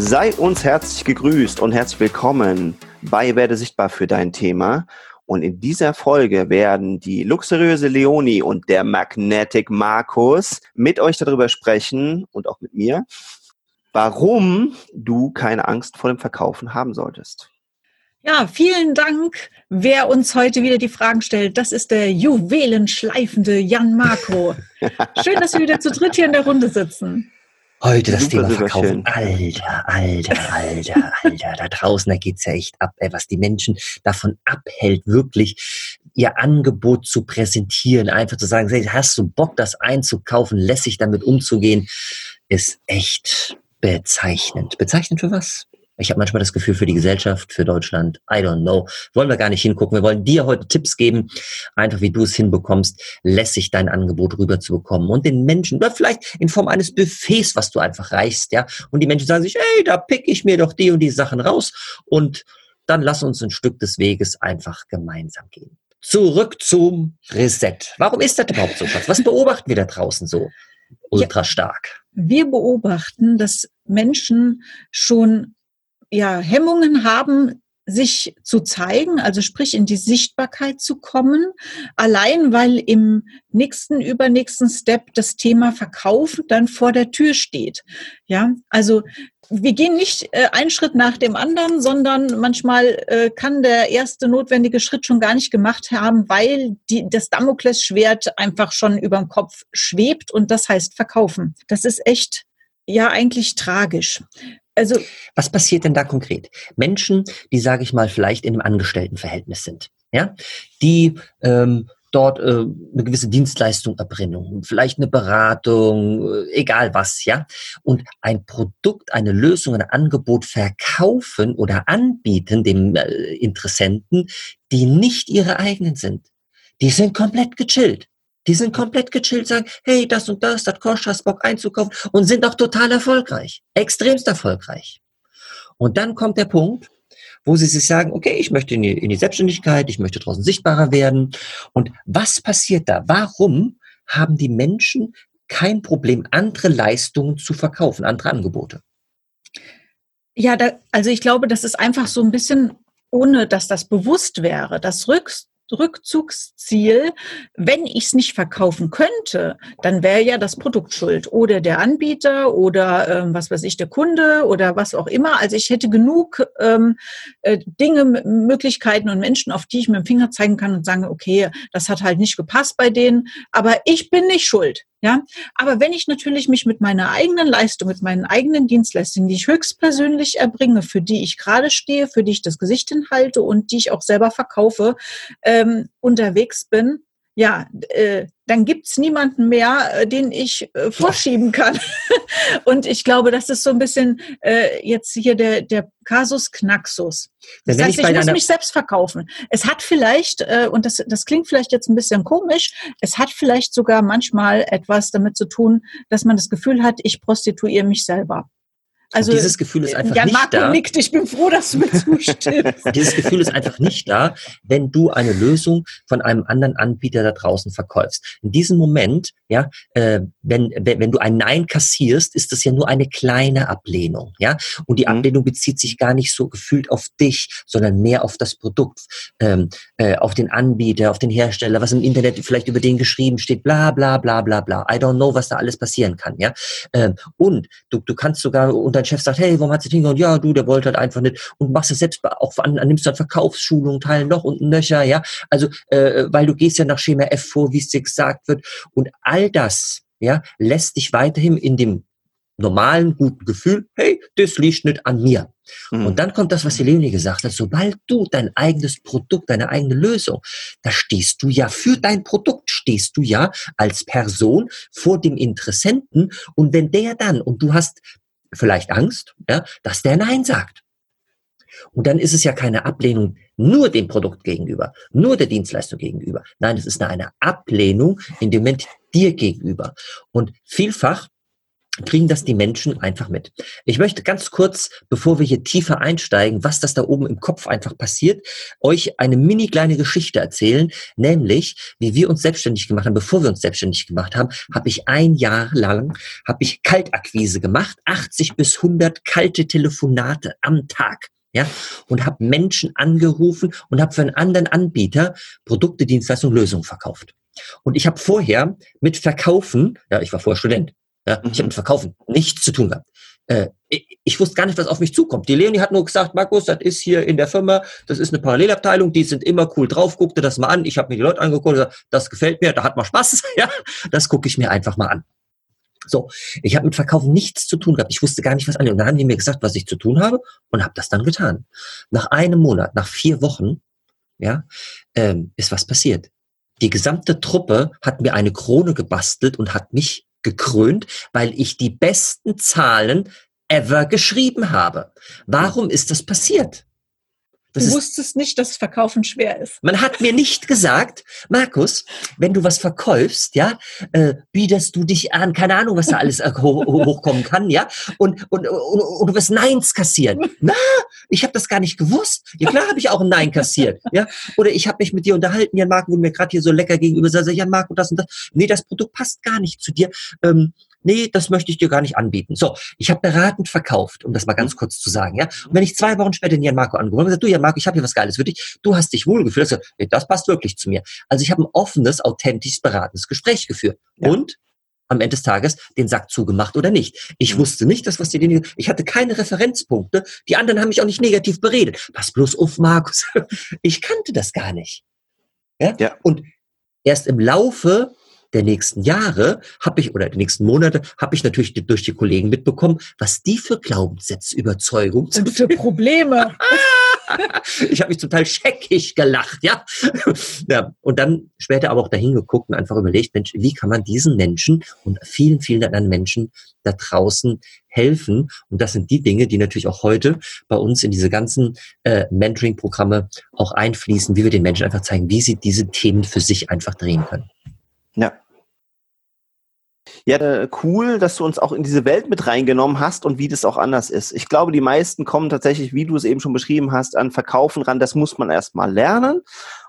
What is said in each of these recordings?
Sei uns herzlich gegrüßt und herzlich willkommen bei Werde sichtbar für dein Thema. Und in dieser Folge werden die luxuriöse Leonie und der Magnetic Markus mit euch darüber sprechen und auch mit mir, warum du keine Angst vor dem Verkaufen haben solltest. Ja, vielen Dank, wer uns heute wieder die Fragen stellt. Das ist der juwelenschleifende Jan Marco. Schön, dass wir wieder zu dritt hier in der Runde sitzen. Heute das super, Thema Verkaufen. Alter, alter, alter, alter. Da draußen, da geht's ja echt ab, ey, was die Menschen davon abhält, wirklich ihr Angebot zu präsentieren, einfach zu sagen, hast du Bock, das einzukaufen, lässig damit umzugehen, ist echt bezeichnend. Bezeichnend für was? Ich habe manchmal das Gefühl für die Gesellschaft, für Deutschland, I don't know. Wollen wir gar nicht hingucken. Wir wollen dir heute Tipps geben, einfach wie du es hinbekommst, lässig dein Angebot rüberzubekommen und den Menschen, oder vielleicht in Form eines Buffets, was du einfach reichst, ja. Und die Menschen sagen sich, ey, da pick ich mir doch die und die Sachen raus und dann lass uns ein Stück des Weges einfach gemeinsam gehen. Zurück zum Reset. Warum ist das überhaupt so, Schatz? Was beobachten wir da draußen so ultra stark? Ja, wir beobachten, dass Menschen schon ja, Hemmungen haben, sich zu zeigen, also sprich in die Sichtbarkeit zu kommen, allein weil im nächsten, übernächsten Step das Thema Verkaufen dann vor der Tür steht. Ja, also wir gehen nicht äh, einen Schritt nach dem anderen, sondern manchmal äh, kann der erste notwendige Schritt schon gar nicht gemacht haben, weil die, das Damoklesschwert einfach schon über dem Kopf schwebt und das heißt verkaufen. Das ist echt ja eigentlich tragisch. Also, was passiert denn da konkret? Menschen, die, sage ich mal, vielleicht in einem Angestelltenverhältnis sind, ja, die ähm, dort äh, eine gewisse Dienstleistung erbringen, vielleicht eine Beratung, äh, egal was, ja, und ein Produkt, eine Lösung, ein Angebot verkaufen oder anbieten dem äh, Interessenten, die nicht ihre eigenen sind. Die sind komplett gechillt. Die sind komplett gechillt, sagen, hey, das und das, das kostet, hast Bock einzukaufen und sind auch total erfolgreich. Extremst erfolgreich. Und dann kommt der Punkt, wo sie sich sagen, okay, ich möchte in die, in die Selbstständigkeit, ich möchte draußen sichtbarer werden. Und was passiert da? Warum haben die Menschen kein Problem, andere Leistungen zu verkaufen, andere Angebote? Ja, da, also ich glaube, das ist einfach so ein bisschen, ohne dass das bewusst wäre. Das rückst Rückzugsziel, wenn ich es nicht verkaufen könnte, dann wäre ja das Produkt schuld oder der Anbieter oder ähm, was weiß ich, der Kunde oder was auch immer. Also ich hätte genug ähm, äh, Dinge, Möglichkeiten und Menschen, auf die ich mit dem Finger zeigen kann und sagen, okay, das hat halt nicht gepasst bei denen, aber ich bin nicht schuld. Ja, aber wenn ich natürlich mich mit meiner eigenen Leistung, mit meinen eigenen Dienstleistungen, die ich höchstpersönlich erbringe, für die ich gerade stehe, für die ich das Gesicht hinhalte und die ich auch selber verkaufe, ähm, unterwegs bin, ja, äh, dann gibt's niemanden mehr, äh, den ich äh, vorschieben kann. und ich glaube, das ist so ein bisschen äh, jetzt hier der, der Kasus Knaxus. Das heißt, ich, ich muss mich selbst verkaufen. Es hat vielleicht, äh, und das, das klingt vielleicht jetzt ein bisschen komisch, es hat vielleicht sogar manchmal etwas damit zu tun, dass man das Gefühl hat, ich prostituiere mich selber. Also und dieses Gefühl ist einfach Jan nicht Marco da. nickt, ich bin froh, dass du mir zustimmst. dieses Gefühl ist einfach nicht da, wenn du eine Lösung von einem anderen Anbieter da draußen verkaufst. In diesem Moment, ja, äh, wenn, wenn, wenn du ein Nein kassierst, ist das ja nur eine kleine Ablehnung, ja. Und die mhm. Ablehnung bezieht sich gar nicht so gefühlt auf dich, sondern mehr auf das Produkt, ähm, äh, auf den Anbieter, auf den Hersteller, was im Internet vielleicht über den geschrieben steht, bla bla bla bla bla. I don't know, was da alles passieren kann, ja. Ähm, und du, du kannst sogar unter dein Chef sagt, hey, warum hat sie hingehauen? Ja, du, der wollte halt einfach nicht. Und machst es selbst auch an, nimmst dann Verkaufsschulungen, teilen noch und nöcher, ja. Also, äh, weil du gehst ja nach Schema F vor, wie es dir gesagt wird. Und all das, ja, lässt dich weiterhin in dem normalen, guten Gefühl, hey, das liegt nicht an mir. Mhm. Und dann kommt das, was Helene gesagt hat, sobald du dein eigenes Produkt, deine eigene Lösung, da stehst du ja für dein Produkt, stehst du ja als Person vor dem Interessenten und wenn der dann, und du hast vielleicht Angst, ja, dass der Nein sagt. Und dann ist es ja keine Ablehnung nur dem Produkt gegenüber, nur der Dienstleistung gegenüber. Nein, es ist eine Ablehnung in dem Moment dir gegenüber. Und vielfach kriegen das die Menschen einfach mit. Ich möchte ganz kurz, bevor wir hier tiefer einsteigen, was das da oben im Kopf einfach passiert, euch eine mini kleine Geschichte erzählen, nämlich wie wir uns selbstständig gemacht haben. Bevor wir uns selbstständig gemacht haben, habe ich ein Jahr lang habe ich Kaltakquise gemacht, 80 bis 100 kalte Telefonate am Tag. Ja, und habe Menschen angerufen und habe für einen anderen Anbieter Produkte, Dienstleistungen, Lösungen verkauft. Und ich habe vorher mit Verkaufen, ja, ich war vorher Student, ja, mhm. Ich habe mit Verkaufen nichts zu tun gehabt. Äh, ich, ich, wusste gar nicht, was auf mich zukommt. Die Leonie hat nur gesagt, Markus, das ist hier in der Firma, das ist eine Parallelabteilung, die sind immer cool drauf, guck dir das mal an. Ich habe mir die Leute angeguckt und gesagt, das gefällt mir, da hat man Spaß. ja, das gucke ich mir einfach mal an. So, ich habe mit Verkaufen nichts zu tun gehabt. Ich wusste gar nicht, was an. Und dann haben die mir gesagt, was ich zu tun habe und habe das dann getan. Nach einem Monat, nach vier Wochen, ja, ähm, ist was passiert. Die gesamte Truppe hat mir eine Krone gebastelt und hat mich gekrönt, weil ich die besten Zahlen ever geschrieben habe. Warum ist das passiert? Das du wusstest nicht, dass Verkaufen schwer ist. Man hat mir nicht gesagt, Markus, wenn du was verkaufst, ja, äh, bietest du dich an, keine Ahnung, was da alles äh, ho hochkommen kann, ja, und, und, und, und du wirst Neins kassieren. Na, ich habe das gar nicht gewusst. Ja klar habe ich auch ein Nein kassiert, ja. Oder ich habe mich mit dir unterhalten, Jan Marco, wo du mir gerade hier so lecker gegenüber sagst, Jan Marco, das und das. Nee, das Produkt passt gar nicht zu dir. Ähm, nee, das möchte ich dir gar nicht anbieten. So, ich habe beratend verkauft, um das mal ganz kurz zu sagen, ja. Und wenn ich zwei Wochen später den Jan Marco angerufen habe, gesagt, du Jan Marco, ich habe hier was Geiles für dich, du hast dich wohlgefühlt, also, nee, das passt wirklich zu mir. Also ich habe ein offenes, authentisches, beratendes Gespräch geführt. Ja. Und am Ende des Tages den Sack zugemacht oder nicht. Ich mhm. wusste nicht, dass was die Dinge, ich hatte keine Referenzpunkte. Die anderen haben mich auch nicht negativ beredet. Pass bloß auf, Markus. Ich kannte das gar nicht. Ja? ja. Und erst im Laufe der nächsten Jahre habe ich oder der nächsten Monate habe ich natürlich durch die Kollegen mitbekommen, was die für Glaubenssätze, Überzeugungen und für Probleme. ich habe mich total scheckig gelacht, ja. ja. Und dann später aber auch dahin geguckt und einfach überlegt, Mensch, wie kann man diesen Menschen und vielen, vielen anderen Menschen da draußen helfen? Und das sind die Dinge, die natürlich auch heute bei uns in diese ganzen äh, Mentoring-Programme auch einfließen, wie wir den Menschen einfach zeigen, wie sie diese Themen für sich einfach drehen können. Ja. Ja, cool, dass du uns auch in diese Welt mit reingenommen hast und wie das auch anders ist. Ich glaube, die meisten kommen tatsächlich, wie du es eben schon beschrieben hast, an Verkaufen ran. Das muss man erstmal lernen.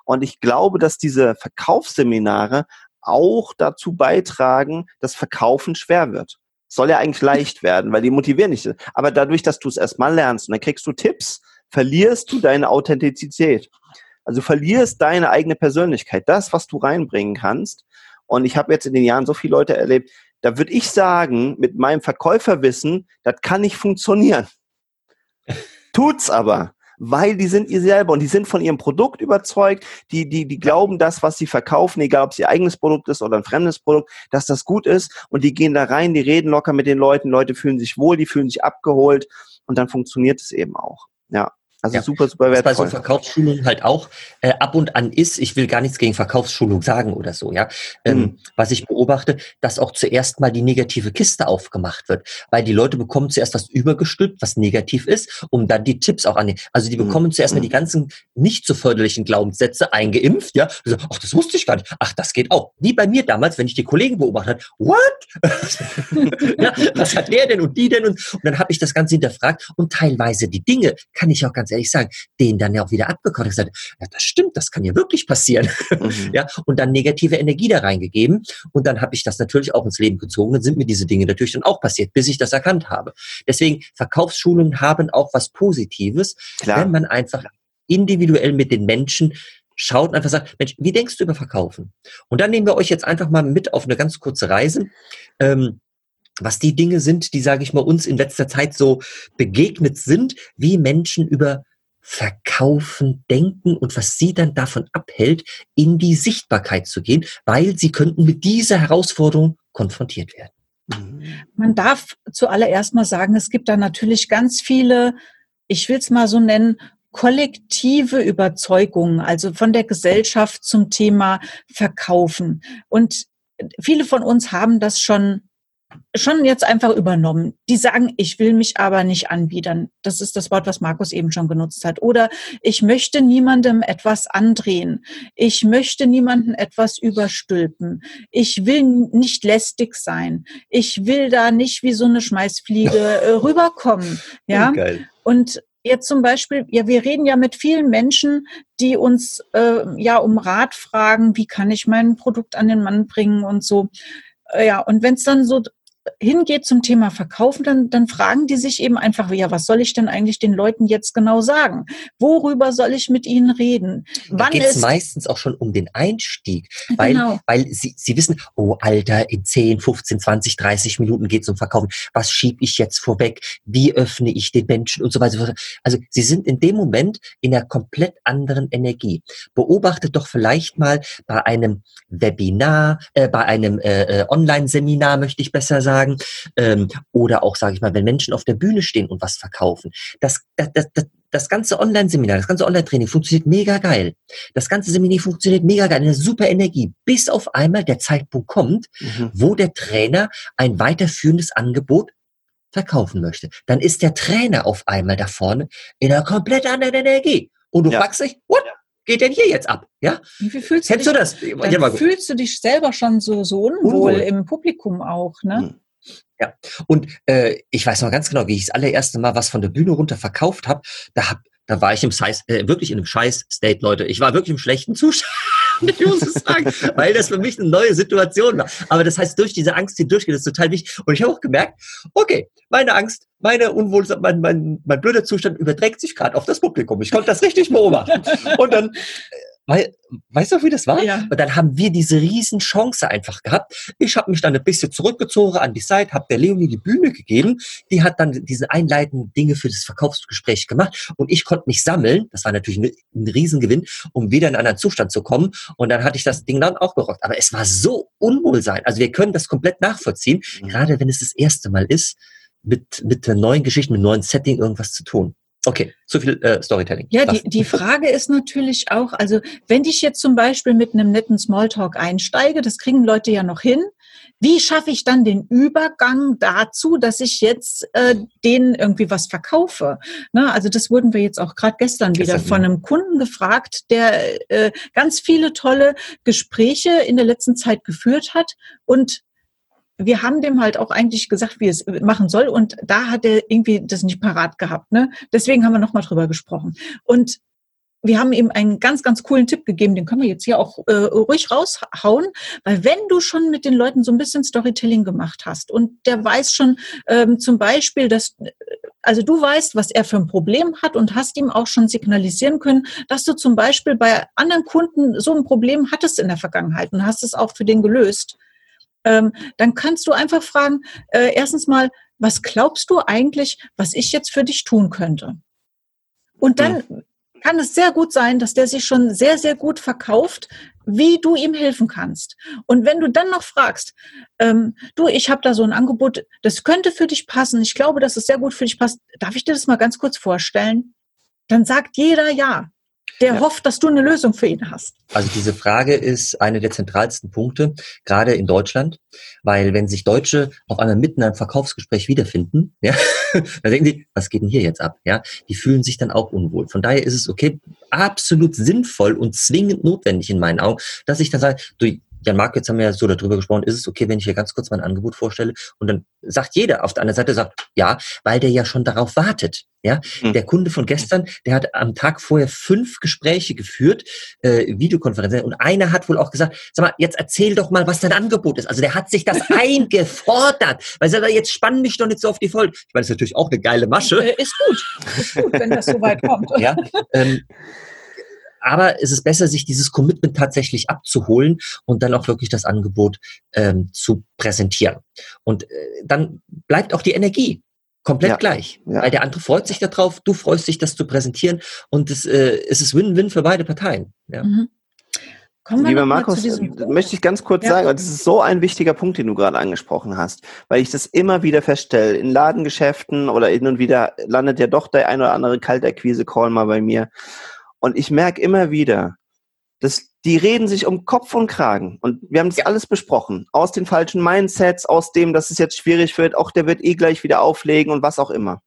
Und ich glaube, dass diese Verkaufsseminare auch dazu beitragen, dass Verkaufen schwer wird. Soll ja eigentlich leicht werden, weil die motivieren nicht. Aber dadurch, dass du es erstmal lernst und dann kriegst du Tipps, verlierst du deine Authentizität. Also verlierst deine eigene Persönlichkeit, das, was du reinbringen kannst. Und ich habe jetzt in den Jahren so viele Leute erlebt, da würde ich sagen, mit meinem Verkäuferwissen, das kann nicht funktionieren. Tut's aber, weil die sind ihr selber und die sind von ihrem Produkt überzeugt, die, die, die glauben das, was sie verkaufen, egal ob es ihr eigenes Produkt ist oder ein fremdes Produkt, dass das gut ist und die gehen da rein, die reden locker mit den Leuten, Leute fühlen sich wohl, die fühlen sich abgeholt und dann funktioniert es eben auch. Ja. Also ja. super, super wertvoll. Was bei so Verkaufsschulungen halt auch äh, ab und an ist, ich will gar nichts gegen Verkaufsschulung sagen oder so, ja. Ähm, mhm. Was ich beobachte, dass auch zuerst mal die negative Kiste aufgemacht wird. Weil die Leute bekommen zuerst was übergestülpt, was negativ ist, um dann die Tipps auch an Also die mhm. bekommen mhm. zuerst mal die ganzen nicht so förderlichen Glaubenssätze eingeimpft, ja. Also, ach, das wusste ich gar nicht. Ach, das geht auch. Wie bei mir damals, wenn ich die Kollegen beobachtet habe, what? ja, was hat der denn und die denn? Und, und dann habe ich das Ganze hinterfragt und teilweise die Dinge kann ich auch ganz ganz ehrlich sagen, den dann ja auch wieder abgekommen und gesagt, ja, das stimmt, das kann ja wirklich passieren. Mhm. ja, und dann negative Energie da reingegeben. Und dann habe ich das natürlich auch ins Leben gezogen und sind mir diese Dinge natürlich dann auch passiert, bis ich das erkannt habe. Deswegen, Verkaufsschulungen haben auch was Positives, Klar. wenn man einfach individuell mit den Menschen schaut und einfach sagt, Mensch, wie denkst du über Verkaufen? Und dann nehmen wir euch jetzt einfach mal mit auf eine ganz kurze Reise. Ähm, was die Dinge sind, die, sage ich mal, uns in letzter Zeit so begegnet sind, wie Menschen über Verkaufen denken und was sie dann davon abhält, in die Sichtbarkeit zu gehen, weil sie könnten mit dieser Herausforderung konfrontiert werden. Man darf zuallererst mal sagen, es gibt da natürlich ganz viele, ich will es mal so nennen, kollektive Überzeugungen, also von der Gesellschaft zum Thema Verkaufen. Und viele von uns haben das schon schon jetzt einfach übernommen. Die sagen, ich will mich aber nicht anbiedern. Das ist das Wort, was Markus eben schon genutzt hat. Oder ich möchte niemandem etwas andrehen. Ich möchte niemandem etwas überstülpen. Ich will nicht lästig sein. Ich will da nicht wie so eine Schmeißfliege äh, rüberkommen. Ja. Geil. Und jetzt zum Beispiel, ja, wir reden ja mit vielen Menschen, die uns äh, ja um Rat fragen, wie kann ich mein Produkt an den Mann bringen und so. Äh, ja, und wenn es dann so hingeht zum Thema Verkaufen, dann, dann fragen die sich eben einfach, ja, was soll ich denn eigentlich den Leuten jetzt genau sagen? Worüber soll ich mit ihnen reden? Wann geht es meistens auch schon um den Einstieg, weil, genau. weil sie, sie wissen, oh Alter, in 10, 15, 20, 30 Minuten geht es um Verkaufen. Was schiebe ich jetzt vorweg? Wie öffne ich den Menschen und so weiter? Also sie sind in dem Moment in einer komplett anderen Energie. Beobachtet doch vielleicht mal bei einem Webinar, äh, bei einem äh, äh Online-Seminar, möchte ich besser sagen, sagen, ähm, oder auch, sage ich mal, wenn Menschen auf der Bühne stehen und was verkaufen. Das, das, das, das ganze Online-Seminar, das ganze Online-Training funktioniert mega geil. Das ganze Seminar funktioniert mega geil, eine super Energie, bis auf einmal der Zeitpunkt kommt, mhm. wo der Trainer ein weiterführendes Angebot verkaufen möchte. Dann ist der Trainer auf einmal da vorne in einer komplett anderen Energie. Und du ja. fragst dich, what? geht denn hier jetzt ab? Ja? Wie fühlst Kennst du, dich, du das? Ja, fühlst du dich selber schon so, so unwohl, unwohl. im Publikum auch, ne? Hm. Ja, und äh, ich weiß noch ganz genau, wie ich das allererste Mal was von der Bühne runter verkauft habe. Da hab, da war ich im Scheiß, äh, wirklich in einem Scheiß-State, Leute. Ich war wirklich im schlechten Zustand. ich muss es sagen, weil das für mich eine neue Situation war. Aber das heißt, durch diese Angst, die durchgeht, ist total wichtig. Und ich habe auch gemerkt, okay, meine Angst, meine Unwohlsein, mein, mein, mein blöder Zustand überträgt sich gerade auf das Publikum. Ich konnte das richtig beobachten. Und dann weil, weißt du, wie das war? Ja. Und dann haben wir diese riesen Chance einfach gehabt. Ich habe mich dann ein bisschen zurückgezogen an die Seite, habe der Leonie die Bühne gegeben. Die hat dann diese einleitenden Dinge für das Verkaufsgespräch gemacht und ich konnte mich sammeln. Das war natürlich ein, ein Riesengewinn, um wieder in einen anderen Zustand zu kommen. Und dann hatte ich das Ding dann auch gerockt. Aber es war so Unwohlsein. Also wir können das komplett nachvollziehen, gerade wenn es das erste Mal ist, mit, mit neuen Geschichten, mit neuen Setting irgendwas zu tun. Okay, zu viel äh, Storytelling. Ja, die, die Frage ist natürlich auch, also wenn ich jetzt zum Beispiel mit einem netten Smalltalk einsteige, das kriegen Leute ja noch hin, wie schaffe ich dann den Übergang dazu, dass ich jetzt äh, denen irgendwie was verkaufe? Ne? Also das wurden wir jetzt auch gerade gestern, gestern wieder von einem Kunden gefragt, der äh, ganz viele tolle Gespräche in der letzten Zeit geführt hat und wir haben dem halt auch eigentlich gesagt, wie es machen soll. Und da hat er irgendwie das nicht parat gehabt. Ne? Deswegen haben wir nochmal drüber gesprochen. Und wir haben ihm einen ganz, ganz coolen Tipp gegeben, den können wir jetzt hier auch äh, ruhig raushauen, weil wenn du schon mit den Leuten so ein bisschen Storytelling gemacht hast und der weiß schon ähm, zum Beispiel, dass, also du weißt, was er für ein Problem hat und hast ihm auch schon signalisieren können, dass du zum Beispiel bei anderen Kunden so ein Problem hattest in der Vergangenheit und hast es auch für den gelöst, ähm, dann kannst du einfach fragen, äh, erstens mal, was glaubst du eigentlich, was ich jetzt für dich tun könnte? Und dann mhm. kann es sehr gut sein, dass der sich schon sehr, sehr gut verkauft, wie du ihm helfen kannst. Und wenn du dann noch fragst, ähm, du, ich habe da so ein Angebot, das könnte für dich passen, ich glaube, dass es sehr gut für dich passt, darf ich dir das mal ganz kurz vorstellen? Dann sagt jeder ja der ja. hofft, dass du eine Lösung für ihn hast. Also diese Frage ist eine der zentralsten Punkte, gerade in Deutschland, weil wenn sich Deutsche auf einmal mitten in einem Verkaufsgespräch wiederfinden, ja, dann denken die, was geht denn hier jetzt ab? Ja, die fühlen sich dann auch unwohl. Von daher ist es okay, absolut sinnvoll und zwingend notwendig in meinen Augen, dass ich dann sage, du, Jan Marc, jetzt haben wir ja so darüber gesprochen, ist es okay, wenn ich hier ganz kurz mein Angebot vorstelle? Und dann sagt jeder auf der anderen Seite, sagt, ja, weil der ja schon darauf wartet. Ja, mhm. der Kunde von gestern, der hat am Tag vorher fünf Gespräche geführt, äh, Videokonferenzen, und einer hat wohl auch gesagt, sag mal, jetzt erzähl doch mal, was dein Angebot ist. Also der hat sich das eingefordert, weil er jetzt spann mich doch nicht so auf die Folge. Ich meine, das ist natürlich auch eine geile Masche. Äh, ist gut, ist gut, wenn das so weit kommt. Ja, ähm, aber es ist besser, sich dieses Commitment tatsächlich abzuholen und dann auch wirklich das Angebot ähm, zu präsentieren. Und äh, dann bleibt auch die Energie komplett ja, gleich. Ja. Weil der andere freut sich darauf, du freust dich, das zu präsentieren und es, äh, es ist Win-Win für beide Parteien. Ja. Mhm. Lieber Markus, möchte ich ganz kurz ja. sagen, das ist so ein wichtiger Punkt, den du gerade angesprochen hast, weil ich das immer wieder feststelle, in Ladengeschäften oder hin und wieder landet ja doch der ein oder andere Kaltakquise-Call mal bei mir. Und ich merke immer wieder, dass die reden sich um Kopf und Kragen. Und wir haben das alles besprochen. Aus den falschen Mindsets, aus dem, dass es jetzt schwierig wird, auch der wird eh gleich wieder auflegen und was auch immer.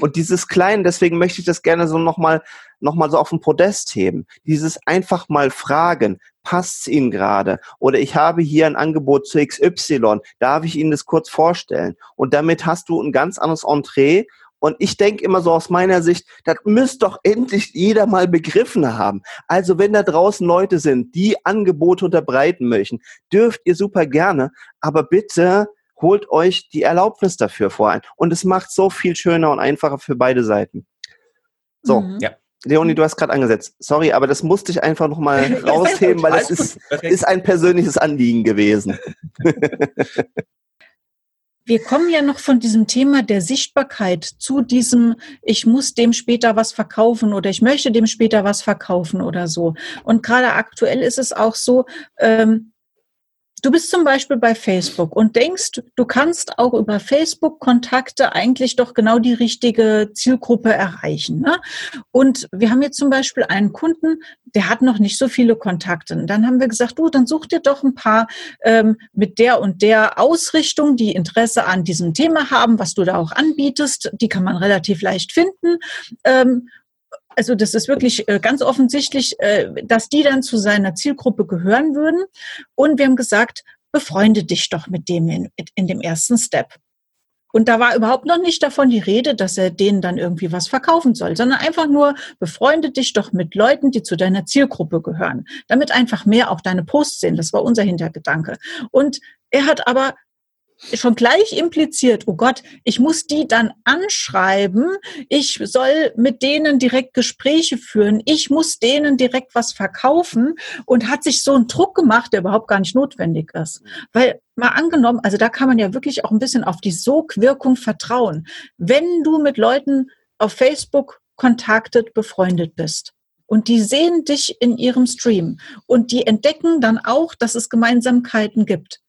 Und dieses Kleine, deswegen möchte ich das gerne so nochmal noch mal so auf den Podest heben. Dieses einfach mal fragen, passt es Ihnen gerade? Oder ich habe hier ein Angebot zu XY, darf ich Ihnen das kurz vorstellen? Und damit hast du ein ganz anderes Entree und ich denke immer so aus meiner Sicht, das müsste doch endlich jeder mal begriffen haben. Also wenn da draußen Leute sind, die Angebote unterbreiten möchten, dürft ihr super gerne, aber bitte holt euch die Erlaubnis dafür vor ein. Und es macht so viel schöner und einfacher für beide Seiten. So, mhm. ja. Leonie, du hast gerade angesetzt. Sorry, aber das musste ich einfach nochmal rausheben, weil es ist, ist ein persönliches Anliegen gewesen. Wir kommen ja noch von diesem Thema der Sichtbarkeit zu diesem, ich muss dem später was verkaufen oder ich möchte dem später was verkaufen oder so. Und gerade aktuell ist es auch so, ähm, Du bist zum Beispiel bei Facebook und denkst, du kannst auch über Facebook-Kontakte eigentlich doch genau die richtige Zielgruppe erreichen. Ne? Und wir haben jetzt zum Beispiel einen Kunden, der hat noch nicht so viele Kontakte. Und dann haben wir gesagt, du, dann such dir doch ein paar ähm, mit der und der Ausrichtung, die Interesse an diesem Thema haben, was du da auch anbietest. Die kann man relativ leicht finden. Ähm, also das ist wirklich äh, ganz offensichtlich, äh, dass die dann zu seiner Zielgruppe gehören würden. Und wir haben gesagt, befreunde dich doch mit dem in, in dem ersten Step. Und da war überhaupt noch nicht davon die Rede, dass er denen dann irgendwie was verkaufen soll, sondern einfach nur befreunde dich doch mit Leuten, die zu deiner Zielgruppe gehören, damit einfach mehr auch deine Posts sehen. Das war unser Hintergedanke. Und er hat aber schon gleich impliziert, oh Gott, ich muss die dann anschreiben, ich soll mit denen direkt Gespräche führen, ich muss denen direkt was verkaufen und hat sich so einen Druck gemacht, der überhaupt gar nicht notwendig ist. Weil mal angenommen, also da kann man ja wirklich auch ein bisschen auf die Sogwirkung vertrauen. Wenn du mit Leuten auf Facebook kontaktet, befreundet bist, und die sehen dich in ihrem Stream und die entdecken dann auch, dass es Gemeinsamkeiten gibt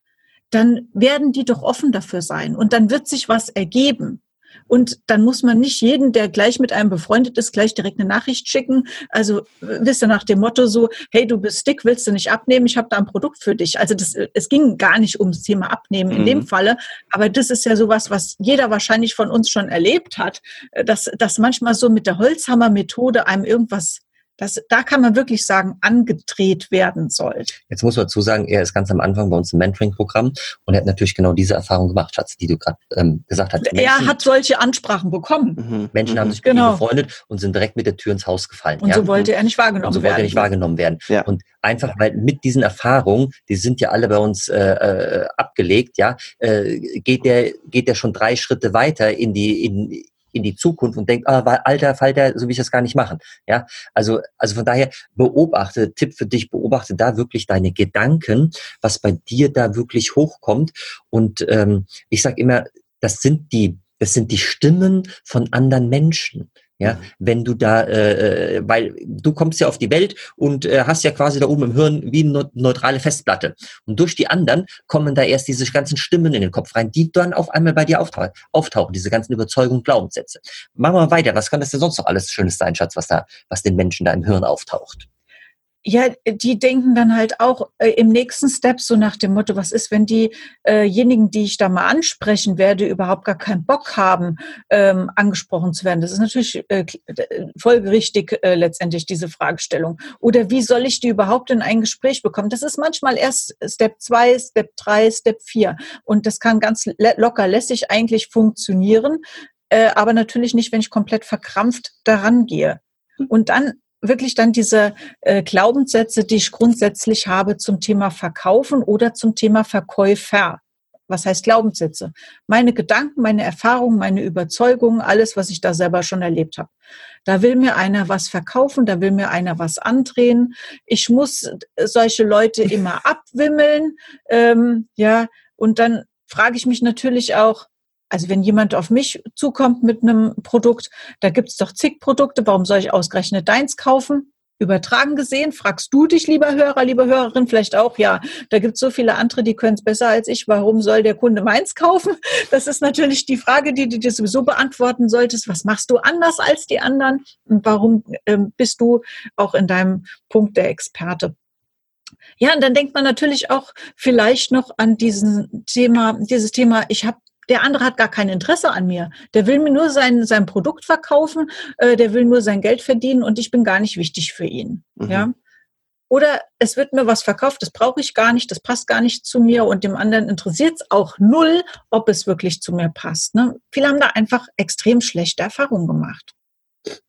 dann werden die doch offen dafür sein und dann wird sich was ergeben. Und dann muss man nicht jeden, der gleich mit einem befreundet ist, gleich direkt eine Nachricht schicken. Also wisst ihr nach dem Motto so, hey, du bist dick, willst du nicht abnehmen? Ich habe da ein Produkt für dich. Also das, es ging gar nicht ums Thema Abnehmen in mhm. dem Falle, aber das ist ja sowas, was jeder wahrscheinlich von uns schon erlebt hat, dass, dass manchmal so mit der Holzhammer-Methode einem irgendwas dass da kann man wirklich sagen, angedreht werden soll. Jetzt muss man dazu sagen, er ist ganz am Anfang bei uns im Mentoring-Programm und er hat natürlich genau diese Erfahrung gemacht, Schatz, die du gerade ähm, gesagt hast. er hat solche Ansprachen bekommen. Mhm. Menschen mhm. haben sich genau. befreundet und sind direkt mit der Tür ins Haus gefallen. Und ja? so wollte er nicht wahrgenommen werden. Und so wollte er nicht wahrgenommen werden. Ja. Und einfach, weil mit diesen Erfahrungen, die sind ja alle bei uns äh, äh, abgelegt, ja, äh, geht der geht der schon drei Schritte weiter in die in in die Zukunft und denkt, ah, alter Falter, so will ich das gar nicht machen. Ja, also, also von daher beobachte, Tipp für dich, beobachte da wirklich deine Gedanken, was bei dir da wirklich hochkommt. Und ähm, ich sage immer, das sind die, das sind die Stimmen von anderen Menschen. Ja, mhm. wenn du da, äh, äh, weil du kommst ja auf die Welt und äh, hast ja quasi da oben im Hirn wie eine neutrale Festplatte. Und durch die anderen kommen da erst diese ganzen Stimmen in den Kopf rein, die dann auf einmal bei dir auftauchen, auftauchen diese ganzen Überzeugungen, Glaubenssätze. Machen wir weiter. Was kann das denn sonst noch alles Schönes sein, Schatz, was da, was den Menschen da im Hirn auftaucht? Ja, die denken dann halt auch äh, im nächsten Step so nach dem Motto, was ist, wenn diejenigen, äh die ich da mal ansprechen werde, überhaupt gar keinen Bock haben, ähm, angesprochen zu werden. Das ist natürlich äh, folgerichtig äh, letztendlich diese Fragestellung. Oder wie soll ich die überhaupt in ein Gespräch bekommen? Das ist manchmal erst Step 2, Step 3, Step 4. Und das kann ganz locker lässig eigentlich funktionieren, äh, aber natürlich nicht, wenn ich komplett verkrampft daran gehe. Und dann wirklich dann diese äh, Glaubenssätze, die ich grundsätzlich habe zum Thema Verkaufen oder zum Thema Verkäufer. Was heißt Glaubenssätze? Meine Gedanken, meine Erfahrungen, meine Überzeugungen, alles, was ich da selber schon erlebt habe. Da will mir einer was verkaufen, da will mir einer was andrehen. Ich muss solche Leute immer abwimmeln, ähm, ja. Und dann frage ich mich natürlich auch, also wenn jemand auf mich zukommt mit einem Produkt, da gibt es doch zig Produkte, warum soll ich ausgerechnet deins kaufen? Übertragen gesehen, fragst du dich, lieber Hörer, liebe Hörerin, vielleicht auch, ja, da gibt es so viele andere, die können es besser als ich, warum soll der Kunde meins kaufen? Das ist natürlich die Frage, die du dir sowieso beantworten solltest. Was machst du anders als die anderen? Und warum ähm, bist du auch in deinem Punkt der Experte? Ja, und dann denkt man natürlich auch vielleicht noch an diesen Thema, dieses Thema, ich habe der andere hat gar kein Interesse an mir. Der will mir nur sein, sein Produkt verkaufen, äh, der will nur sein Geld verdienen und ich bin gar nicht wichtig für ihn. Mhm. Ja. Oder es wird mir was verkauft, das brauche ich gar nicht, das passt gar nicht zu mir und dem anderen interessiert es auch null, ob es wirklich zu mir passt. Ne? Viele haben da einfach extrem schlechte Erfahrungen gemacht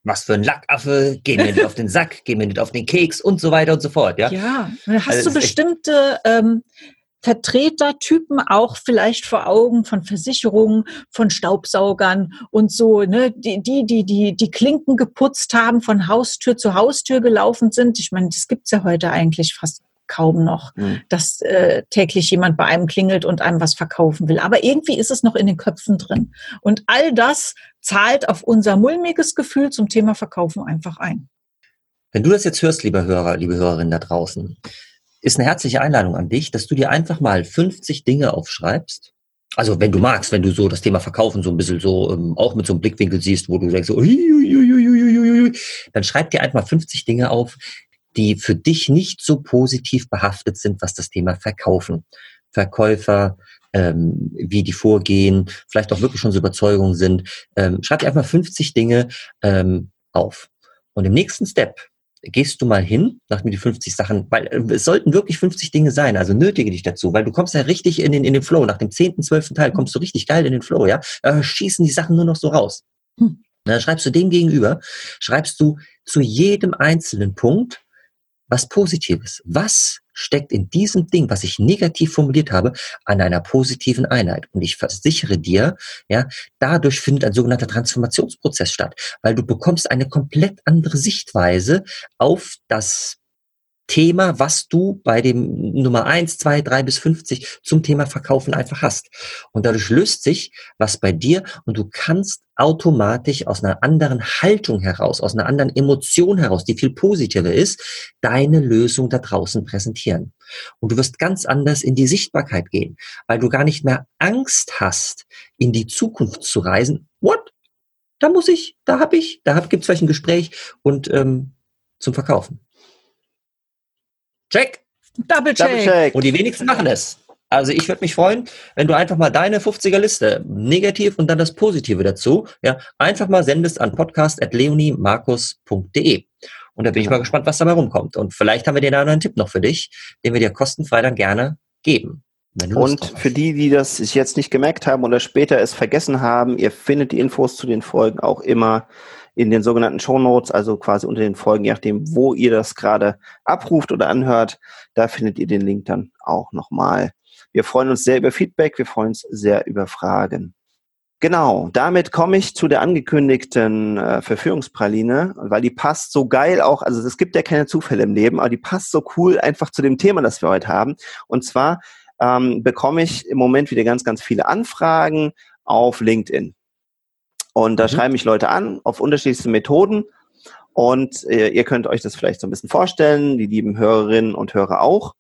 was für ein Lackaffe, geh mir nicht auf den Sack, geh mir nicht auf den Keks und so weiter und so fort. Ja, ja hast also du bestimmte ähm, Vertretertypen auch vielleicht vor Augen von Versicherungen, von Staubsaugern und so, ne, die, die, die, die, die Klinken geputzt haben, von Haustür zu Haustür gelaufen sind. Ich meine, das gibt's ja heute eigentlich fast kaum noch, mhm. dass äh, täglich jemand bei einem klingelt und einem was verkaufen will. Aber irgendwie ist es noch in den Köpfen drin. Und all das zahlt auf unser mulmiges Gefühl zum Thema Verkaufen einfach ein. Wenn du das jetzt hörst, lieber Hörer, liebe Hörerin da draußen, ist eine herzliche Einladung an dich, dass du dir einfach mal 50 Dinge aufschreibst. Also wenn du magst, wenn du so das Thema Verkaufen so ein bisschen so ähm, auch mit so einem Blickwinkel siehst, wo du denkst, so, dann schreib dir einfach 50 Dinge auf, die für dich nicht so positiv behaftet sind, was das Thema Verkaufen, Verkäufer, ähm, wie die vorgehen, vielleicht auch wirklich schon so Überzeugungen sind. Ähm, schreib dir einfach 50 Dinge ähm, auf. Und im nächsten Step gehst du mal hin, nachdem die 50 Sachen, weil äh, es sollten wirklich 50 Dinge sein, also nötige dich dazu, weil du kommst ja richtig in den, in den Flow. Nach dem 10., 12. Teil kommst du richtig geil in den Flow, ja. Äh, schießen die Sachen nur noch so raus. Hm. Dann schreibst du dem gegenüber, schreibst du zu jedem einzelnen Punkt was Positives. Was steckt in diesem Ding, was ich negativ formuliert habe, an einer positiven Einheit? Und ich versichere dir, ja, dadurch findet ein sogenannter Transformationsprozess statt, weil du bekommst eine komplett andere Sichtweise auf das Thema, was du bei dem Nummer eins, zwei, drei bis 50 zum Thema Verkaufen einfach hast. Und dadurch löst sich was bei dir und du kannst automatisch aus einer anderen Haltung heraus, aus einer anderen Emotion heraus, die viel positiver ist, deine Lösung da draußen präsentieren. Und du wirst ganz anders in die Sichtbarkeit gehen, weil du gar nicht mehr Angst hast, in die Zukunft zu reisen. What? Da muss ich, da hab ich, da hab, gibt's vielleicht ein Gespräch und ähm, zum Verkaufen. Check. Double check. Double check. Und die wenigsten machen es. Also ich würde mich freuen, wenn du einfach mal deine 50er Liste, negativ und dann das Positive dazu, ja, einfach mal sendest an podcast.leoniemarkus.de. Und da bin ich mal gespannt, was dabei rumkommt. Und vielleicht haben wir dir da noch einen Tipp noch für dich, den wir dir kostenfrei dann gerne geben. Und für die, die das jetzt nicht gemerkt haben oder später es vergessen haben, ihr findet die Infos zu den Folgen auch immer in den sogenannten Show Notes, also quasi unter den Folgen, je nachdem, wo ihr das gerade abruft oder anhört, da findet ihr den Link dann auch nochmal. Wir freuen uns sehr über Feedback, wir freuen uns sehr über Fragen. Genau, damit komme ich zu der angekündigten äh, Verführungspraline, weil die passt so geil auch, also es gibt ja keine Zufälle im Leben, aber die passt so cool einfach zu dem Thema, das wir heute haben. Und zwar ähm, bekomme ich im Moment wieder ganz, ganz viele Anfragen auf LinkedIn. Und da mhm. schreiben mich Leute an auf unterschiedlichste Methoden. Und äh, ihr könnt euch das vielleicht so ein bisschen vorstellen, die lieben Hörerinnen und Hörer auch.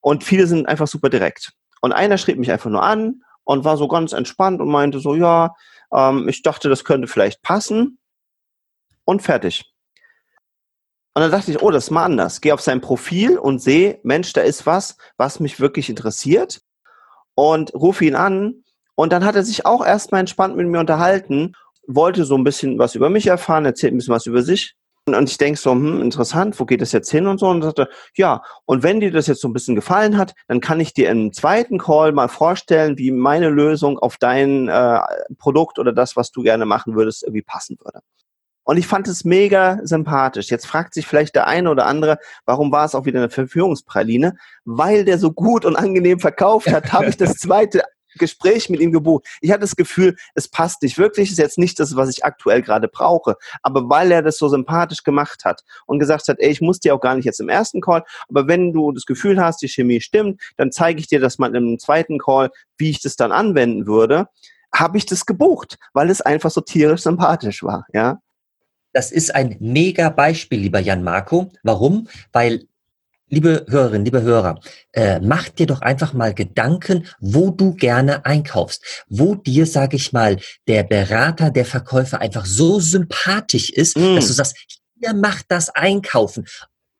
Und viele sind einfach super direkt. Und einer schrieb mich einfach nur an und war so ganz entspannt und meinte so, ja, ähm, ich dachte, das könnte vielleicht passen. Und fertig. Und dann dachte ich, oh, das ist mal anders. Gehe auf sein Profil und sehe, Mensch, da ist was, was mich wirklich interessiert. Und rufe ihn an und dann hat er sich auch erstmal entspannt mit mir unterhalten, wollte so ein bisschen was über mich erfahren, erzählt ein bisschen was über sich. Und ich denke so, hm, interessant, wo geht das jetzt hin und so? Und sagte, ja, und wenn dir das jetzt so ein bisschen gefallen hat, dann kann ich dir im zweiten Call mal vorstellen, wie meine Lösung auf dein äh, Produkt oder das, was du gerne machen würdest, irgendwie passen würde. Und ich fand es mega sympathisch. Jetzt fragt sich vielleicht der eine oder andere, warum war es auch wieder eine Verführungspraline? Weil der so gut und angenehm verkauft hat, habe ich das zweite Gespräch mit ihm gebucht. Ich hatte das Gefühl, es passt nicht wirklich, ist jetzt nicht das, was ich aktuell gerade brauche. Aber weil er das so sympathisch gemacht hat und gesagt hat, ey, ich muss dir auch gar nicht jetzt im ersten Call, aber wenn du das Gefühl hast, die Chemie stimmt, dann zeige ich dir das mal im zweiten Call, wie ich das dann anwenden würde, habe ich das gebucht, weil es einfach so tierisch sympathisch war, ja. Das ist ein mega Beispiel, lieber Jan Marco. Warum? Weil Liebe Hörerinnen, liebe Hörer, äh, mach dir doch einfach mal Gedanken, wo du gerne einkaufst, wo dir, sage ich mal, der Berater, der Verkäufer einfach so sympathisch ist, mm. dass du sagst, hier macht das Einkaufen.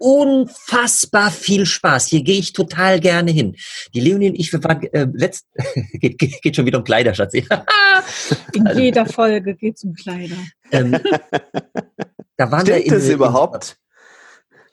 unfassbar viel Spaß. Hier gehe ich total gerne hin. Die Leonie und ich, wir waren äh, letzt geht, geht, geht schon wieder um Kleider, Schatz. In jeder Folge geht es um Kleider. Ähm, da waren Stimmt wir in, das überhaupt?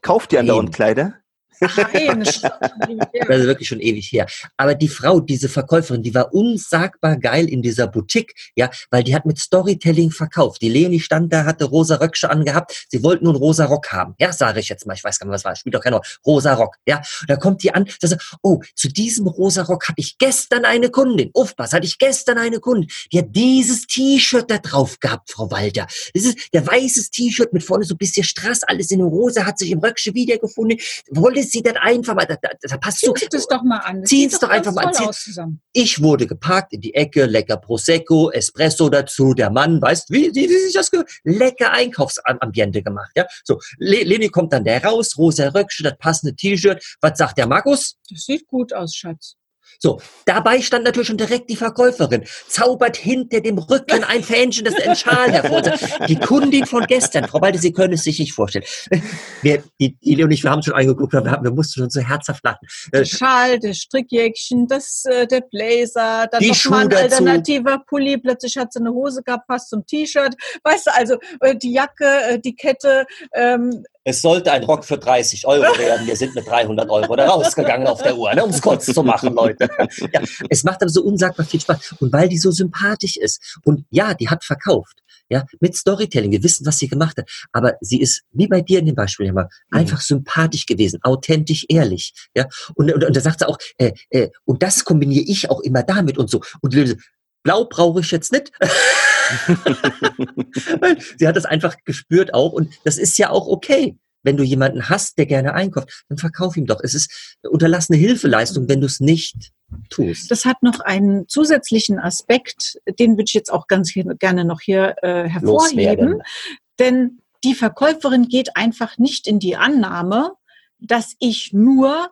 Kauft ihr andauernd Kleider? Nein, das ist wirklich schon ewig her. Aber die Frau, diese Verkäuferin, die war unsagbar geil in dieser Boutique, ja, weil die hat mit Storytelling verkauft. Die Leonie stand da, hatte rosa Röcksche angehabt. Sie wollten nur einen rosa Rock haben. Ja, sage ich jetzt mal. Ich weiß gar nicht, was war. Spielt doch keine Rolle. Rosa Rock. Ja, und da kommt die an. Sagt, oh, zu diesem rosa Rock hatte ich gestern eine Kundin. Aufpass, hatte ich gestern eine Kundin. Die hat dieses T-Shirt da drauf gehabt, Frau Walter. Das ist der weißes T-Shirt mit vorne so ein bisschen Strass, alles in rosa, hat sich im Röcksche wiedergefunden. Wollte sie das einfach mal, da, da, da passt Zieh es doch mal an. Zieh es doch einfach mal an. Ich wurde geparkt in die Ecke, lecker Prosecco, Espresso dazu, der Mann, weißt wie, wie, wie sich das gehört? Lecker Einkaufsambiente gemacht, ja. So, Leni kommt dann der raus, rosa Röckchen, das passende T-Shirt. Was sagt der Markus? Das sieht gut aus, Schatz. So, dabei stand natürlich schon direkt die Verkäuferin, zaubert hinter dem Rücken ein Fähnchen, das ein Schal hervor. Die Kundin von gestern, Frau Walde, Sie können es sich nicht vorstellen. Wir, die Ili und ich, wir haben schon eingeguckt, wir, haben, wir mussten schon so herzhaft lachen. Der Schal, das Strickjäckchen, das, äh, der Blazer, dann die noch Schuhe mal ein alternativer Pulli, plötzlich hat sie eine Hose gehabt, passt zum T-Shirt. Weißt du, also äh, die Jacke, äh, die Kette, ähm, es sollte ein Rock für 30 Euro werden. Wir sind mit 300 Euro da rausgegangen auf der Uhr, ne, um es kurz zu machen, Leute. Ja, es macht aber so unsagbar viel Spaß. Und weil die so sympathisch ist. Und ja, die hat verkauft. Ja, mit Storytelling. Wir wissen, was sie gemacht hat. Aber sie ist, wie bei dir in dem Beispiel, immer, mhm. einfach sympathisch gewesen, authentisch, ehrlich. Ja, und, und, und da sagt sie auch, äh, äh, und das kombiniere ich auch immer damit und so. Und Blau brauche ich jetzt nicht. sie hat das einfach gespürt auch und das ist ja auch okay. Wenn du jemanden hast, der gerne einkauft, dann verkauf ihm doch. Es ist unterlassene Hilfeleistung, wenn du es nicht tust. Das hat noch einen zusätzlichen Aspekt, den würde ich jetzt auch ganz gerne noch hier äh, hervorheben. Denn die Verkäuferin geht einfach nicht in die Annahme, dass ich nur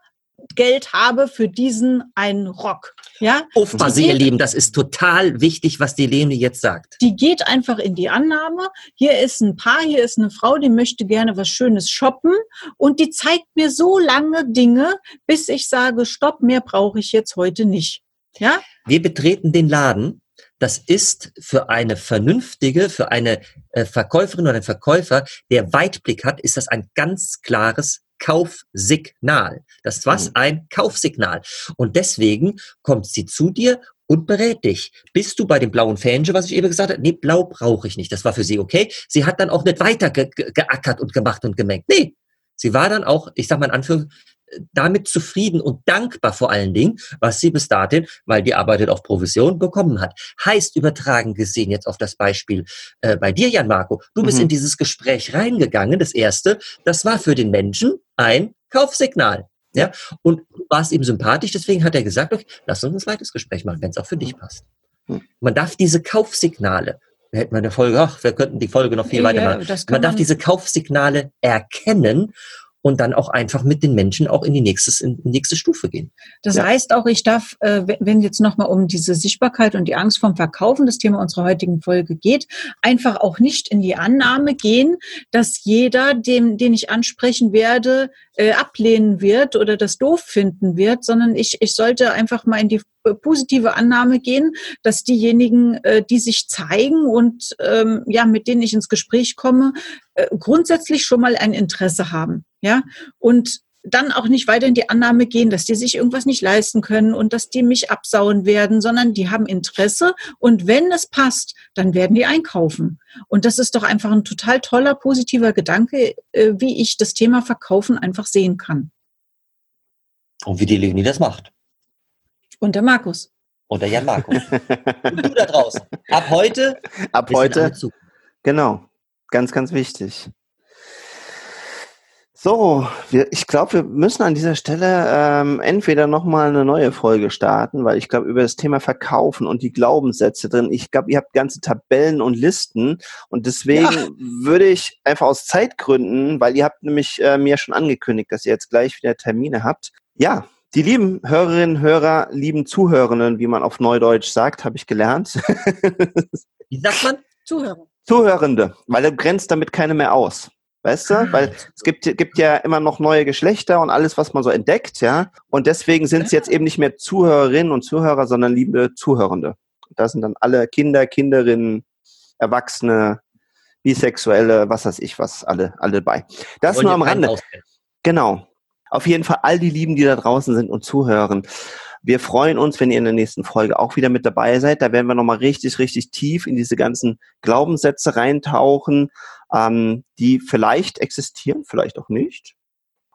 Geld habe für diesen einen Rock. Ja? Aufpassen, ihr Lieben, das ist total wichtig, was die Lene jetzt sagt. Die geht einfach in die Annahme, hier ist ein Paar, hier ist eine Frau, die möchte gerne was Schönes shoppen und die zeigt mir so lange Dinge, bis ich sage, stopp, mehr brauche ich jetzt heute nicht. Ja? Wir betreten den Laden das ist für eine vernünftige, für eine äh, Verkäuferin oder einen Verkäufer, der Weitblick hat, ist das ein ganz klares Kaufsignal. Das ist was? Mhm. Ein Kaufsignal. Und deswegen kommt sie zu dir und berät dich. Bist du bei dem blauen Fähnchen, was ich eben gesagt habe? Nee, blau brauche ich nicht. Das war für sie okay. Sie hat dann auch nicht weiter ge geackert und gemacht und gemengt. Nee. Sie war dann auch, ich sag mal in Anführungszeichen, damit zufrieden und dankbar vor allen Dingen, was sie bis dahin, weil die arbeitet auf Provision, bekommen hat. Heißt übertragen gesehen jetzt auf das Beispiel äh, bei dir, Jan Marco, du bist mhm. in dieses Gespräch reingegangen, das erste, das war für den Menschen ein Kaufsignal. Ja, und du warst ihm sympathisch, deswegen hat er gesagt, okay, lass uns ein zweites Gespräch machen, wenn es auch für dich passt. Man darf diese Kaufsignale, wir hätten eine Folge, ach, wir könnten die Folge noch viel ja, weitermachen. Man, man darf diese Kaufsignale erkennen und dann auch einfach mit den Menschen auch in die, nächstes, in die nächste Stufe gehen. Das ja. heißt auch, ich darf, äh, wenn jetzt nochmal um diese Sichtbarkeit und die Angst vom Verkaufen, das Thema unserer heutigen Folge geht, einfach auch nicht in die Annahme gehen, dass jeder, dem, den ich ansprechen werde, äh, ablehnen wird oder das doof finden wird, sondern ich, ich sollte einfach mal in die positive Annahme gehen, dass diejenigen, äh, die sich zeigen und ähm, ja, mit denen ich ins Gespräch komme, äh, grundsätzlich schon mal ein Interesse haben. Ja, und dann auch nicht weiter in die Annahme gehen, dass die sich irgendwas nicht leisten können und dass die mich absauen werden, sondern die haben Interesse und wenn es passt, dann werden die einkaufen. Und das ist doch einfach ein total toller, positiver Gedanke, äh, wie ich das Thema Verkaufen einfach sehen kann. Und wie die Leonie das macht. Und der Markus. Und der Jan Markus. Und du da draußen. Ab heute. Ab heute. Genau. Ganz, ganz wichtig. So, wir, ich glaube, wir müssen an dieser Stelle ähm, entweder nochmal eine neue Folge starten, weil ich glaube, über das Thema Verkaufen und die Glaubenssätze drin, ich glaube, ihr habt ganze Tabellen und Listen und deswegen ja. würde ich einfach aus Zeitgründen, weil ihr habt nämlich äh, mir schon angekündigt, dass ihr jetzt gleich wieder Termine habt. Ja, die lieben Hörerinnen, Hörer, lieben Zuhörenden, wie man auf Neudeutsch sagt, habe ich gelernt. wie sagt man? Zuhörer. Zuhörende, weil du grenzt damit keine mehr aus. Weißt du? Weil es gibt, gibt ja immer noch neue Geschlechter und alles, was man so entdeckt, ja. Und deswegen sind es jetzt eben nicht mehr Zuhörerinnen und Zuhörer, sondern liebe Zuhörende. Da sind dann alle Kinder, Kinderinnen, Erwachsene, Bisexuelle, was weiß ich, was, alle, alle bei. Das nur am Rande. Genau. Auf jeden Fall all die Lieben, die da draußen sind und zuhören. Wir freuen uns, wenn ihr in der nächsten Folge auch wieder mit dabei seid. Da werden wir nochmal richtig, richtig tief in diese ganzen Glaubenssätze reintauchen, ähm, die vielleicht existieren, vielleicht auch nicht.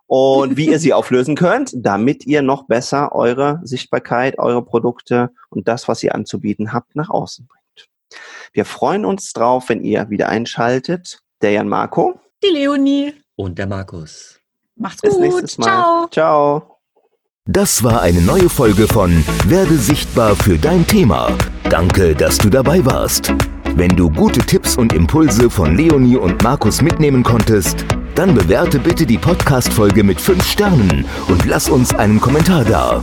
Und wie ihr sie auflösen könnt, damit ihr noch besser eure Sichtbarkeit, eure Produkte und das, was ihr anzubieten habt, nach außen bringt. Wir freuen uns drauf, wenn ihr wieder einschaltet. Der Jan Marco. Die Leonie. Und der Markus. Macht's Bis gut. Nächstes Mal. Ciao. Ciao. Das war eine neue Folge von Werde sichtbar für dein Thema. Danke, dass du dabei warst. Wenn du gute Tipps und Impulse von Leonie und Markus mitnehmen konntest, dann bewerte bitte die Podcast-Folge mit 5 Sternen und lass uns einen Kommentar da.